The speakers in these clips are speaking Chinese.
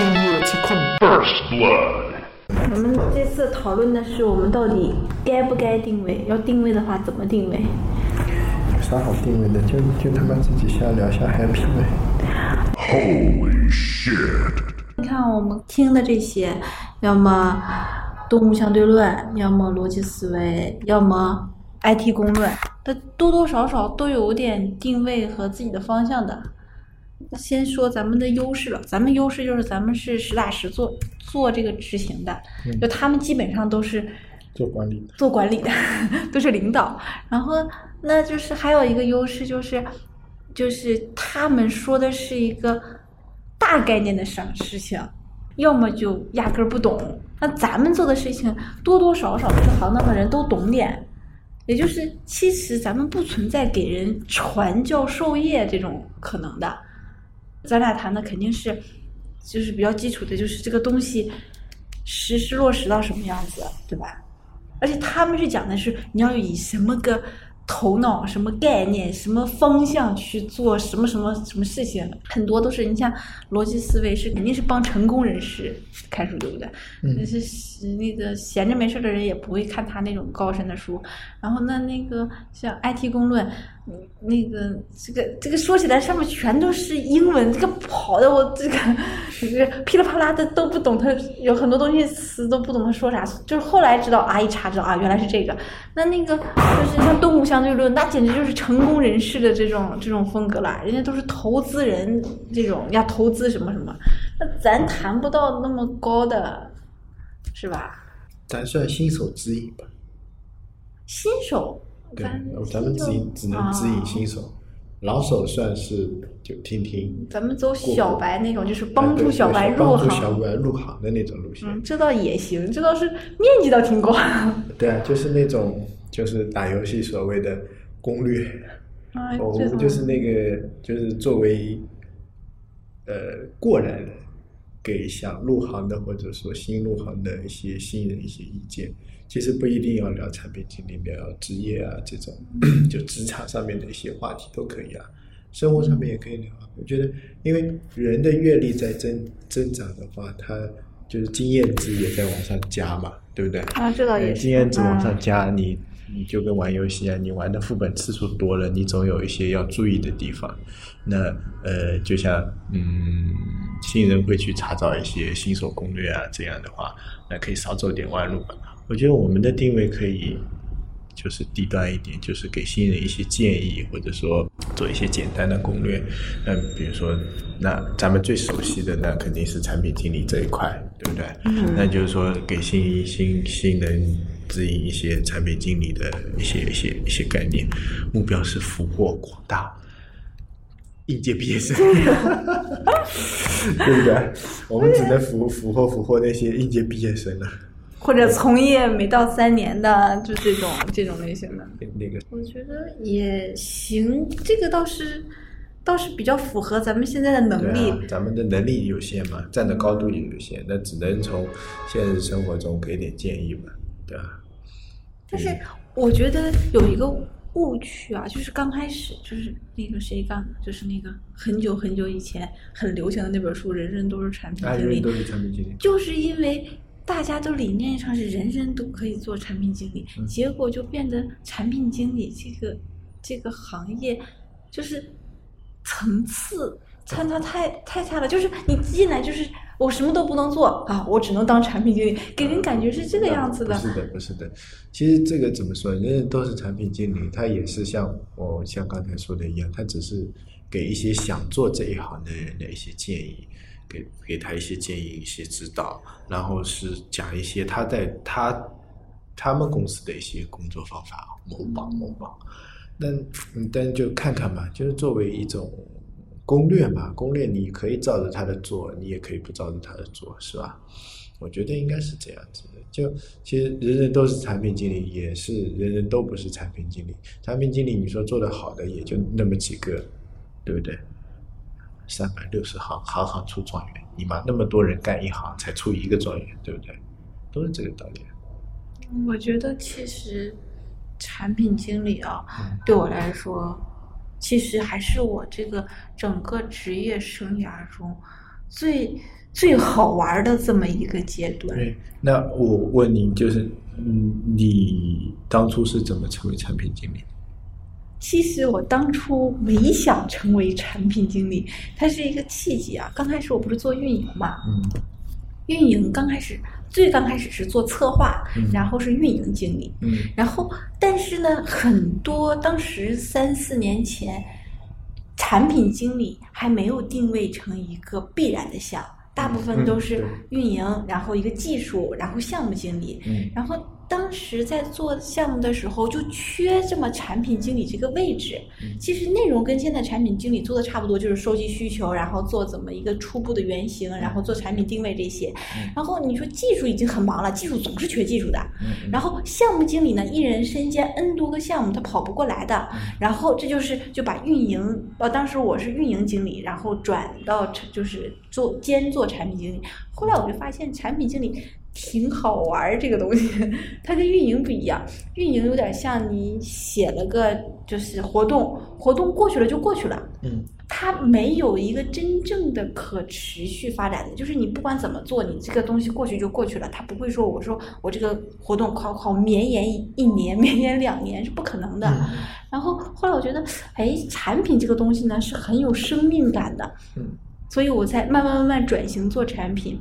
First blood. 我们这次讨论的是我们到底该不该定位，要定位的话怎么定位？有啥好定位的？就就他妈自己瞎聊瞎 happy 呗。Holy shit. 你看我们听的这些，要么动物相对论，要么逻辑思维，要么 IT 公论，它多多少少都有点定位和自己的方向的。先说咱们的优势了，咱们优势就是咱们是实打实做做这个执行的，就他们基本上都是做管理的，做管理的，都是领导。然后，那就是还有一个优势就是，就是他们说的是一个大概念的事事情，要么就压根儿不懂。那咱们做的事情多多少少这行当的人都懂点，也就是其实咱们不存在给人传教授业这种可能的。咱俩谈的肯定是就是比较基础的，就是这个东西实施落实到什么样子，对吧？而且他们是讲的是你要以什么个头脑、什么概念、什么方向去做什么什么什么事情，很多都是你像逻辑思维是肯定是帮成功人士看书，对不对？嗯但是那个闲着没事的人也不会看他那种高深的书。然后那那个像 IT 公论，嗯那个这个这个说起来上面全都是英文，这个跑的。我这个就是噼里啪啦的。都不懂，他有很多东西词都不懂他说啥，就是后来知道啊，一查知道啊，原来是这个。那那个就是像动物相对论，那简直就是成功人士的。这种这种风格了，人家都是投资人这种要投资什么什么，那咱谈不到那么高的，是吧？咱算新手之一吧。新手，对咱，们只引只能指引啊新手，老手算是就听听。咱们走小白那种，就是帮助小白入行帮助小行。白入行的那种路线。嗯，这倒也行，这倒是面积倒挺广。对啊，就是那种就是打游戏所谓的攻略。啊，我这们就是那个，就是作为呃过来人，给想入行的或者说新入行的一些新人一些意见。其实不一定要聊产品经理，聊职业啊这种，就职场上面的一些话题都可以啊，生活上面也可以聊啊。我觉得，因为人的阅历在增增长的话，他就是经验值也在往上加嘛，对不对？啊，这倒也呃是。经验值往上嗯加，你你就跟玩游戏啊，你玩的副本次数多了，你总有一些要注意的地方。那呃，就像嗯，新人会去查找一些新手攻略啊，这样的话，那可以少走点弯路吧。我觉得我们的定位可以就是低端一点，就是给新人一些建议，或者说做一些简单的攻略。嗯，比如说，那咱们最熟悉的那肯定是产品经理这一块，对不对？嗯那就是说给新新新人指引一些产品经理的一些一些一些概念，目标是俘获广大。应届毕业生，对不对？我们只能俘俘获俘获那些应届毕业生了。或者从业没到三年的，就这种这种类型的。那个我觉得也行，这个倒是倒是比较符合咱们现在的能力。啊，咱们的能力有限嘛，站的高度也有限，那只能从现实生活中给点建议嘛，对啊？但是我觉得有一个误区啊，就是刚开始就是那个谁干的，就是那个很久很久以前很流行的那本书《人人都是产品经理人人》，都是产品经理，就是因为大家都理念上是人人都可以做产品经理，嗯结果就变得产品经理这个这个行业就是层次参差太太差了。就是你进来就是我什么都不能做啊，我只能当产品经理，给人感觉是这个样子的。不是的，不是的。其实这个怎么说，人人都是产品经理，他也是像我像刚才说的一样，他只是给一些想做这一行的人的一些建议，给给他一些建议、一些指导，然后是讲一些他在他他们公司的一些工作方法，某宝某宝。但嗯，但就看看吧，就是作为一种攻略嘛，攻略你可以照着他的做，你也可以不照着他的做，是吧？我觉得应该是这样子的。就其实人人都是产品经理，也是人人都不是产品经理。产品经理你说做得好的也就那么几个，对不对？三百六十行，行行出状元。你妈那么多人干一行，才出一个状元，对不对？都是这个道理。我觉得其实产品经理啊，嗯对我来说，其实还是我这个整个职业生涯中最最好玩的这么一个阶段。对，那我问你，就是嗯，你当初是怎么成为产品经理？其实我当初没想成为产品经理，它是一个契机啊。刚开始我不是做运营嘛，嗯运营刚开始最刚开始是做策划，嗯。然后是运营经理，嗯。然后但是呢，很多当时三四年前，产品经理还没有定位成一个必然的项，大部分嗯都是运营，然后一个技术，然后项目经理，嗯。然后当时在做项目的时候，就缺这么产品经理这个位置。嗯其实内容跟现在产品经理做的差不多，就是收集需求，然后做怎么一个初步的原型，然后做产品定位这些。然后你说技术已经很忙了，技术总是缺技术的。嗯然后项目经理呢，一人身兼 N 多个项目，他跑不过来的。然后这就是就把运营，呃，当时我是运营经理，然后转到成就是做兼做产品经理。后来我就发现产品经理挺好玩儿，这个东西 它跟运营不一样。运营有点像你写了个就是活动，活动过去了就过去了。嗯它没有一个真正的可持续发展的，就是你不管怎么做，你这个东西过去就过去了，它不会说我说我这个活动靠靠绵延一一年、绵延两年是不可能的。然后后来我觉得，哎，产品这个东西呢是很有生命感的，嗯所以我才慢慢慢慢转型做产品。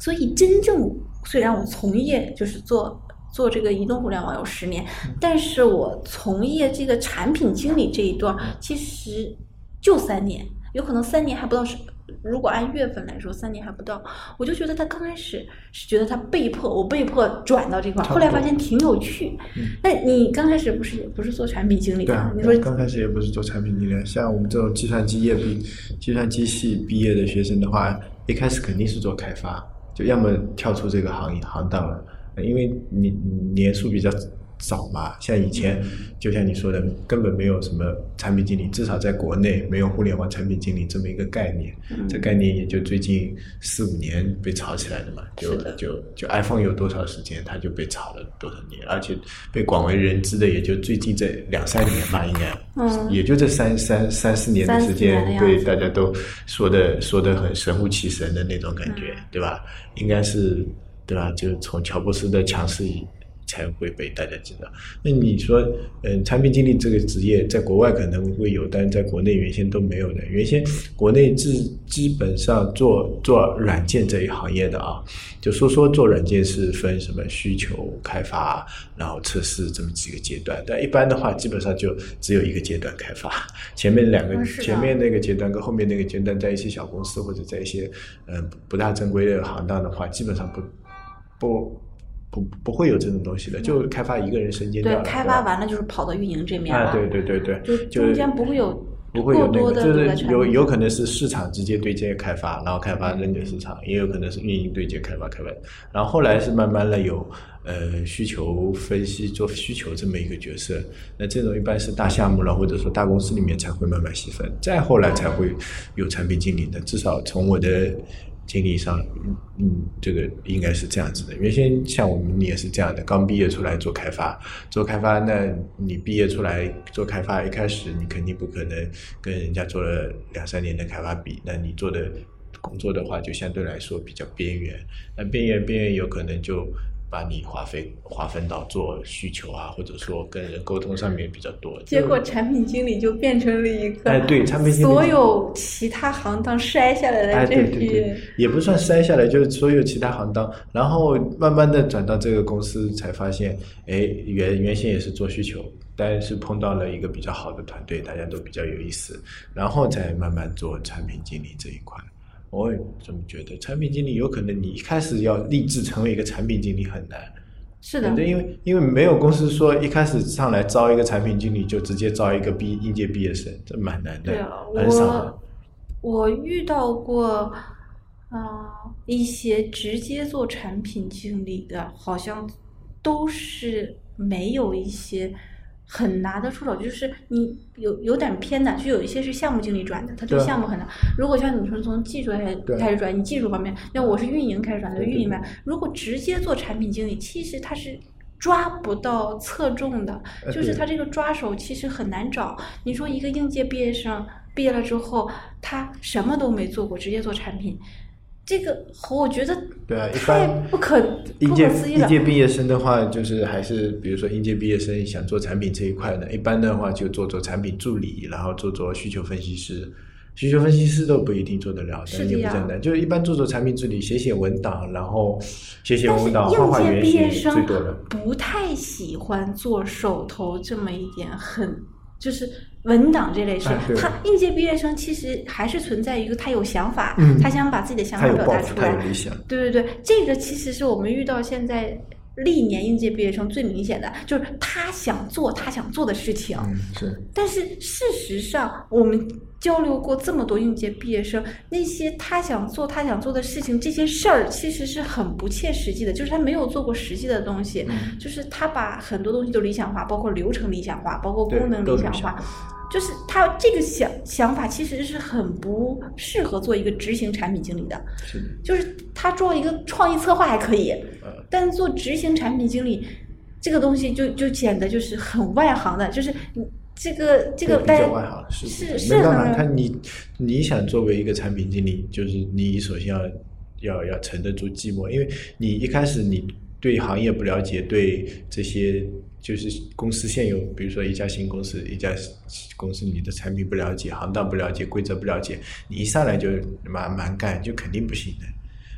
所以真正虽然我从业就是做做这个移动互联网有十年，但是我从业这个产品经理这一段其实就三年，有可能三年还不到是。如果按月份来说，三年还不到，我就觉得他刚开始是觉得他被迫，我被迫转到这块儿，后来发现挺有趣。那你刚开始不是也不是做产品经理的对啊，，你说刚开始也不是做产品经理，像我们这种计算机业毕、计算机系毕业的学生的话，一开始肯定是做开发，要么跳出这个行业行当了，因为你你年数比较早嘛。像以前，就像你说的，根本没有什么产品经理，至少在国内没有互联网产品经理这么一个概念。这概念也就最近四五年被炒起来的嘛，就就就 iPhone 有多少时间，它就被炒了多少年，而且被广为人知的也就最近这两三年吧，应该，嗯也就这三三三四年的时间对大家都说的说的很神乎其神的那种感觉，嗯对吧？应该是对吧？就从乔布斯的强势才会被大家知道。那你说，嗯，产品经理这个职业在国外可能会有，但是在国内原先都没有的。原先国内基基本上做做软件这一行业的啊，就说说做软件是分什么需求开发，然后测试这么几个阶段。但一般的话，基本上就只有一个阶段开发，前面两个嗯前面那个阶段跟后面那个阶段，在一些小公司或者在一些嗯、呃不大正规的行当的话，基本上不不不不会有这种东西的，就开发一个人身兼掉了。对开发完了就是跑到运营这面了，啊，对对对对，就中间不会有不会有那个，过多的有有可能是市场直接对接开发，然后开发扔给市场，也有可能是运营对接开发开发，然后后来是慢慢的有呃需求分析做需求这么一个角色，那这种一般是大项目了或者说大公司里面才会慢慢细分，再后来才会有产品经理的，至少从我的。经历上，嗯嗯，这个应该是这样子的。原先像我们也是这样的，刚毕业出来做开发，做开发，那你毕业出来做开发，一开始你肯定不可能跟人家做了两三年的开发比，那你做的工作的话，就相对来说比较边缘。那边缘边缘有可能就把你划分划分到做需求啊，或者说跟人沟通上面比较多。结果产品经理就变成了一个，哎对产品经理所有其他行当筛下来哎，的这批对对对，也不算筛下来，就是所有其他行当，然后慢慢的转到这个公司，才发现，哎，原原先也是做需求，但是碰到了一个比较好的团队，大家都比较有意思，然后再慢慢做产品经理这一块。我也这么觉得，产品经理有可能你一开始要立志成为一个产品经理很难，是的，对，因为因为没有公司说一开始上来招一个产品经理就直接招一个毕应届毕业生，这蛮难的对啊，，很少。我我遇到过，啊、一些直接做产品经理的，好像都是没有一些很拿得出手，就是你有有点偏的，就有一些是项目经理转的，他对啊项目很难。如果像你说从技术开对开始转，你技术方面，那我是运营开始转的，运营嘛。如果直接做产品经理，其实他是。抓不到侧重的，就是他这个抓手其实很难找。你说一个应届毕业生毕业了之后，他什么都没做过，直接做产品，这个我觉得对啊一太般不可不应届毕业生的话，就是还是比如说应届毕业生想做产品这一块的，一般的话就做做产品助理，然后做做需求分析师。需求分析师都不一定做得了，也不简单。就是一般做做产品助理，写写文档，然后写写文档，画画应届原型毕业生最多的。不太喜欢做手头这么一点很就是文档这类事。哎他应届毕业生其实还是存在一个他有想法，嗯他想把自己的想法表达出来。对对对，这个其实是我们遇到现在历年应届毕业生最明显的，就是他想做他想做的事情。嗯，是。但是事实上，我们交流过这么多应届毕业生，那些他想做他想做的事情，这些事儿其实是很不切实际的，就是他没有做过实际的东西，嗯就是他把很多东西都理想化，包括流程理想化，包括功能理想化。就是他这个想想法其实是很不适合做一个执行产品经理的，是的。就是他做一个创意策划还可以，呃但是做执行产品经理这个东西就就显得就是很外行的，就是你这个这个大家较外行，是是是没办法。他你你想作为一个产品经理，就是你首先要要要沉得住寂寞，因为你一开始你对行业不了解，对这些就是公司现有，比如说一家新公司，一家公司你的产品不了解，行当不了解，规则不了解，你一上来就蛮蛮干，就肯定不行的。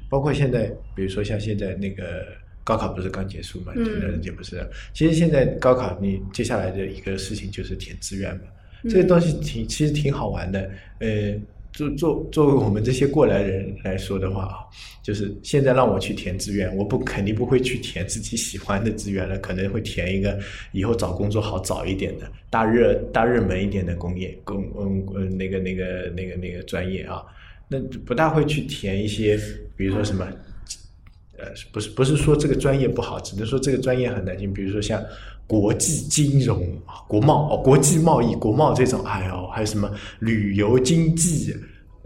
包括现在，比如说像现在那个高考不是刚结束嘛，嗯前段时间不是？其实现在高考你接下来的一个事情就是填志愿嘛，这个东西挺其实挺好玩的。呃，作作作为我们这些过来人来说的话啊，就是现在让我去填志愿，我不肯定不会去填自己喜欢的志愿了，可能会填一个以后找工作好找一点的大热大热门一点的工业工嗯嗯那个那个那个那个专业啊。那不大会去填一些，比如说什么，呃，不是不是说这个专业不好，只能说这个专业很难进。比如说像国际金融、国贸、国际贸易、国贸这种，还有，还有什么旅游经济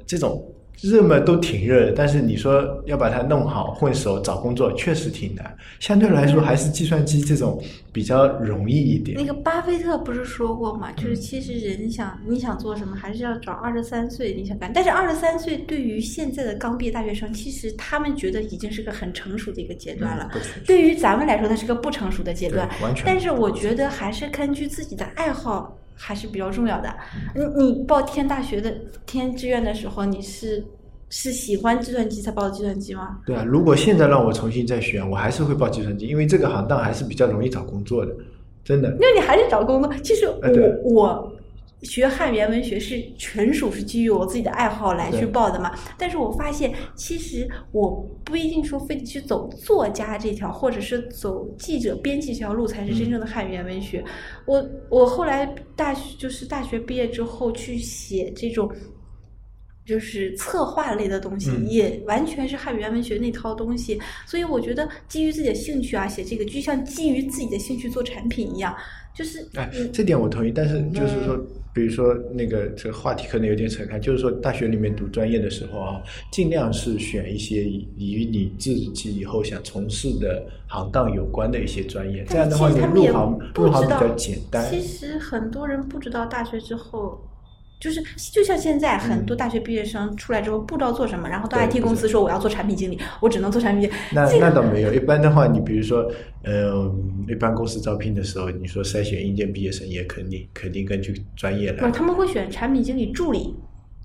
这种热嘛都挺热的，但是你说要把它弄好混熟找工作，确实挺难。相对来说，还是计算机这种比较容易一点那。个巴菲特不是说过嘛，就是其实人想你想做什么，还是要找二十三岁你想干。但是二十三岁对于现在的刚毕业大学生，其实他们觉得已经是个很成熟的一个阶段了。对于咱们来说，它是个不成熟的阶段对完全。但是我觉得还是根据自己的爱好还是比较重要的。你你报填大学的填志愿的时候，你是是喜欢计算机才报的计算机吗？对啊，如果现在让我重新再选，我还是会报计算机，因为这个行当还是比较容易找工作的，真的。那你还是找工作。其实我我学汉语言文学是纯属是基于我自己的爱好来去报的嘛。但是我发现，其实我不一定说非得去走作家这条，或者是走记者、编辑这条路才是真正的汉语言文学。我我后来大学就是大学毕业之后去写这种。就是策划类的东西，嗯也完全是汉语言文学那套东西，所以我觉得基于自己的兴趣啊，写这个就像基于自己的兴趣做产品一样，就是哎嗯，这点我同意，但是就是说，比如说那个这个话题可能有点扯开，就是说大学里面读专业的时候啊，尽量是选一些与你自己以后想从事的行当有关的一些专业，这样的话你入行入行比较简单。其实很多人不知道大学之后。就是就像现在很多大学毕业生出来之后不知道做什么，然后到对 IT 公司说我要做产品经理，我只能做产品经理。那这个那倒没有，一般的话，你比如说，呃，一般公司招聘的时候，你说筛选应届毕业生，也肯定肯定根据专业来。他们会选产品经理助理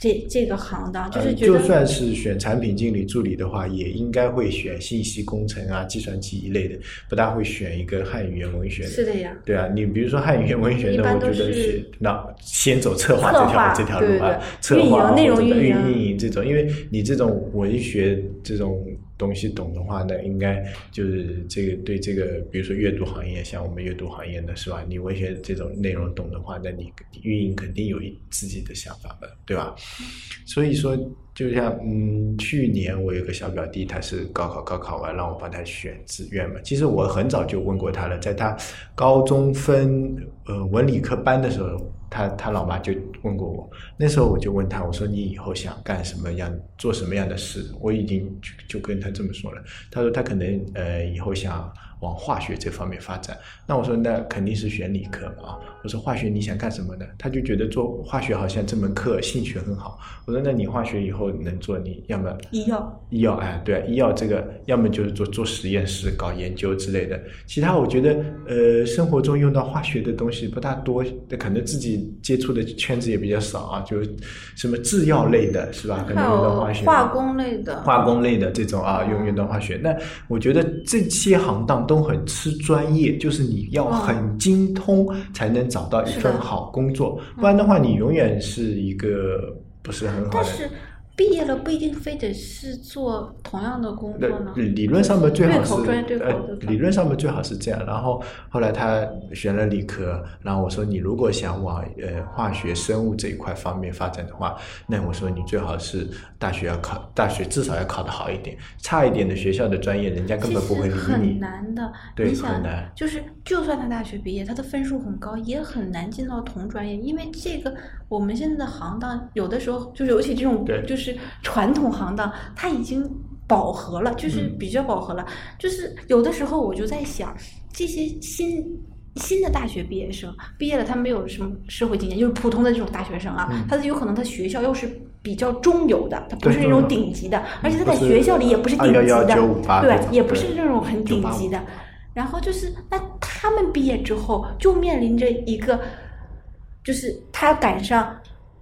这这个行当，就是呃觉得、就算是选产品经理助理的话，也应该会选信息工程啊、计算机一类的，不大会选一个汉语言文学的。是的呀。对啊，你比如说汉语言文学的，我觉得是是那先走策划这条这条路啊对对对，策划运营内容或者运营运营这种，因为你这种文学这种东西懂的话呢，应该就是这个对这个，比如说阅读行业，像我们阅读行业的是吧？你文学这种内容懂的话，那你运营肯定有自己的想法的，对吧？所以说，就像嗯，去年我有个小表弟，他是高考高考完，让我帮他选志愿嘛。其实我很早就问过他了，在他高中分呃文理科班的时候，他他老妈就问过我，那时候我就问他，我说你以后想干什么样，做什么样的事？我已经就就跟他这么说了。他说他可能呃以后想往化学这方面发展。那我说那肯定是选理科嘛啊。我说化学你想干什么呢？他就觉得做化学好像这门课兴趣很好。我说那你化学以后能做，你要么医药，医药哎，对，医药这个要么就是做做实验室搞研究之类的。其他我觉得呃生活中用到化学的东西不大多，可能自己接触的圈子也比较少啊。就什么制药类的是吧？可能用到化学。化工类的，化工类的这种啊，用用到化学，那我觉得这些行当都很吃专业，就是你要很精通才能找到一份好工作，不然的话，你永远是一个不是很好的。但是毕业了不一定非得是做同样的工作呢。理理论上面最好是对对呃对理论上面最好是这样。然后后来他选了理科，然后我说你如果想往呃化学生物这一块方面发展的话，那我说你最好是大学要考大学至少要考得好一点，差一点的学校的专业人家根本不会理你很。难的，对很难，就是就算他大学毕业，他的分数很高，也很难进到同专业，因为这个我们现在的行当，有的时候就是尤其这种对就是传统行当，它已经饱和了，就是嗯比较饱和了。就是有的时候我就在想，这些新新的大学毕业生毕业了，他没有什么社会经验，就是普通的这种大学生啊，嗯他有可能他学校又是比较中游的，他不是那种顶级的，而且他在学校里也不是顶级的，对也不是那种很顶级的。然后就是，那他们毕业之后就面临着一个，就是他要赶上，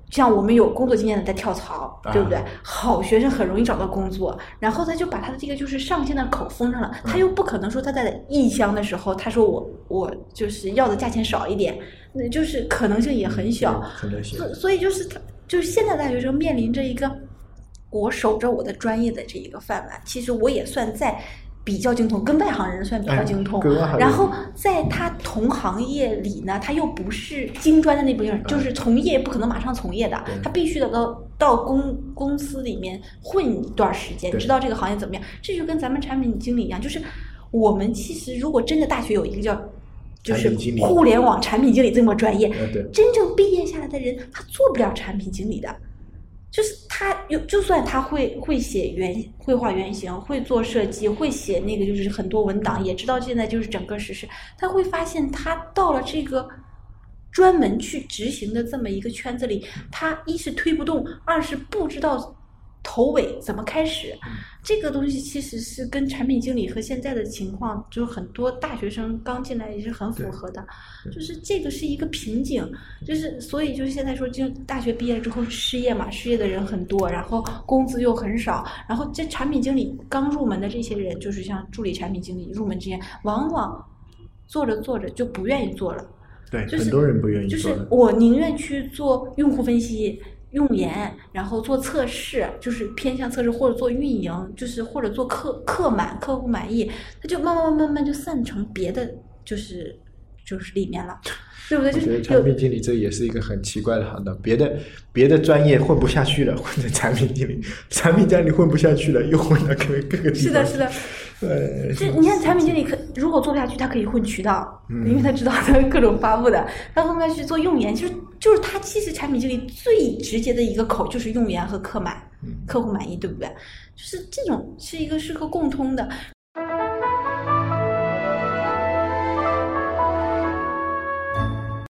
像我们有工作经验的在跳槽，对不对啊？好学生很容易找到工作，然后他就把他的这个就是上线的口封上了，他嗯又不可能说他在异乡的时候，他说我我就是要的价钱少一点，那就是可能性也很小。所所以就是他，就是现在大学生面临着一个，我守着我的专业的这一个饭碗，其实我也算在比较精通，跟外行人算比较精通。然后在他同行业里呢，他又不是精专的那部分人，就是从业不可能马上从业的对，他必须得到到公公司里面混一段时间，知道这个行业怎么样。这就跟咱们产品经理一样，就是我们其实如果真的大学有一个叫。就是互联网产品经理这么专业，真正毕业下来的人，他做不了产品经理的。就是他有，就算他会会写原绘画原型，会做设计，会写那个就是很多文档，也知道现在就是整个实施，他会发现他到了这个专门去执行的这么一个圈子里，他一是推不动，二是不知道头尾怎么开始。这个东西其实是跟产品经理和现在的情况，就是很多大学生刚进来也是很符合的。就是这个是一个瓶颈，就是所以就是现在说，就大学毕业之后失业嘛，失业的人很多，然后工资又很少，然后这产品经理刚入门的这些人，就是像助理产品经理入门之前，往往做着做着就不愿意做了。对，就是很多人不愿意就是。我宁愿去做用户分析、用研，然后做测试，就是偏向测试或者做运营，就是或者做客客满、客户满意，它就慢慢慢慢就散成别的，就是就是里面了，对不对？就是产品经理这也是一个很奇怪的行当，别的别的专业混不下去了，混成产品经理；产品经理混不下去了，又混到各各个地方。是的，是的。呃，这你看，产品经理可如果做不下去，他可以混渠道，嗯因为他知道他各种发布的。他后面去做用研，就是就是他其实产品经理最直接的一个口就是用研和客满，嗯客户满意，对不对？就是这种是一个是个共通的。